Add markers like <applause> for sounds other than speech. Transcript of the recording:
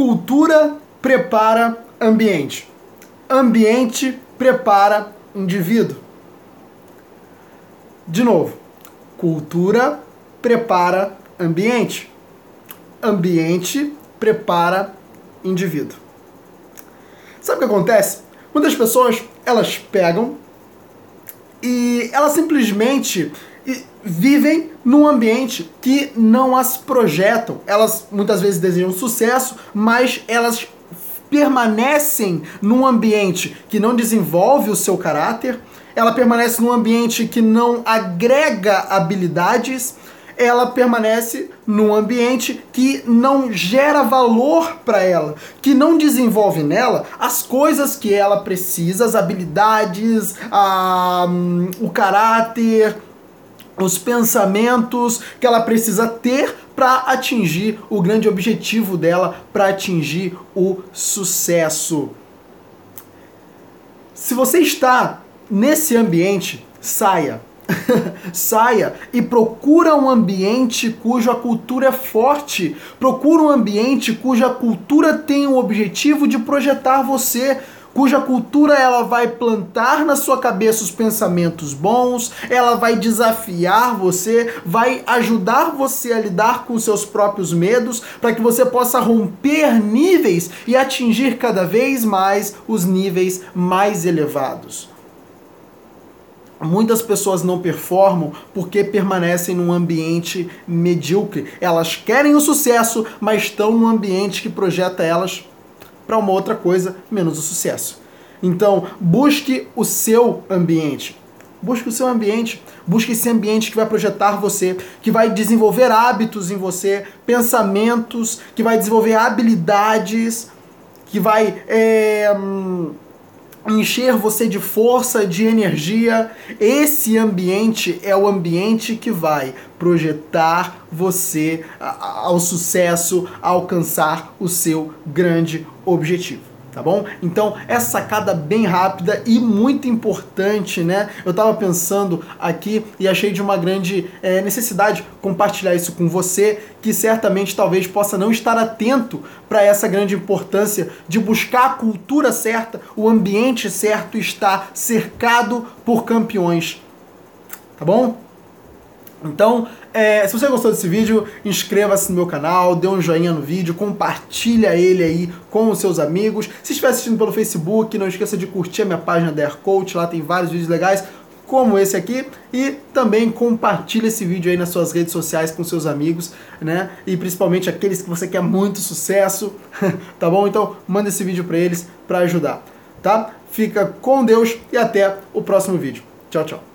Cultura prepara ambiente. Ambiente prepara indivíduo. De novo, cultura prepara ambiente. Ambiente prepara indivíduo. Sabe o que acontece? Muitas pessoas, elas pegam e elas simplesmente vivem num ambiente que não as projetam. Elas muitas vezes desejam sucesso, mas elas permanecem num ambiente que não desenvolve o seu caráter, ela permanece num ambiente que não agrega habilidades, ela permanece num ambiente que não gera valor para ela, que não desenvolve nela as coisas que ela precisa, as habilidades, a, um, o caráter, os pensamentos que ela precisa ter para atingir o grande objetivo dela, para atingir o sucesso. Se você está nesse ambiente, saia. <laughs> saia e procura um ambiente cuja cultura é forte. Procura um ambiente cuja cultura tem o objetivo de projetar você cuja cultura ela vai plantar na sua cabeça os pensamentos bons, ela vai desafiar você, vai ajudar você a lidar com seus próprios medos, para que você possa romper níveis e atingir cada vez mais os níveis mais elevados. Muitas pessoas não performam porque permanecem num ambiente medíocre. Elas querem o sucesso, mas estão num ambiente que projeta elas para uma outra coisa menos o sucesso. Então, busque o seu ambiente. Busque o seu ambiente, busque esse ambiente que vai projetar você, que vai desenvolver hábitos em você, pensamentos, que vai desenvolver habilidades, que vai é, encher você de força, de energia. Esse ambiente é o ambiente que vai projetar você ao sucesso, a alcançar o seu grande objetivo tá bom? Então, essa sacada bem rápida e muito importante, né? Eu tava pensando aqui e achei de uma grande é, necessidade compartilhar isso com você, que certamente talvez possa não estar atento para essa grande importância de buscar a cultura certa, o ambiente certo, estar cercado por campeões, tá bom? Então, é, se você gostou desse vídeo, inscreva-se no meu canal, dê um joinha no vídeo, compartilha ele aí com os seus amigos. Se estiver assistindo pelo Facebook, não esqueça de curtir a minha página da Aircoach, lá tem vários vídeos legais como esse aqui e também compartilhe esse vídeo aí nas suas redes sociais com seus amigos, né? E principalmente aqueles que você quer muito sucesso, <laughs> tá bom? Então manda esse vídeo para eles para ajudar, tá? Fica com Deus e até o próximo vídeo. Tchau, tchau.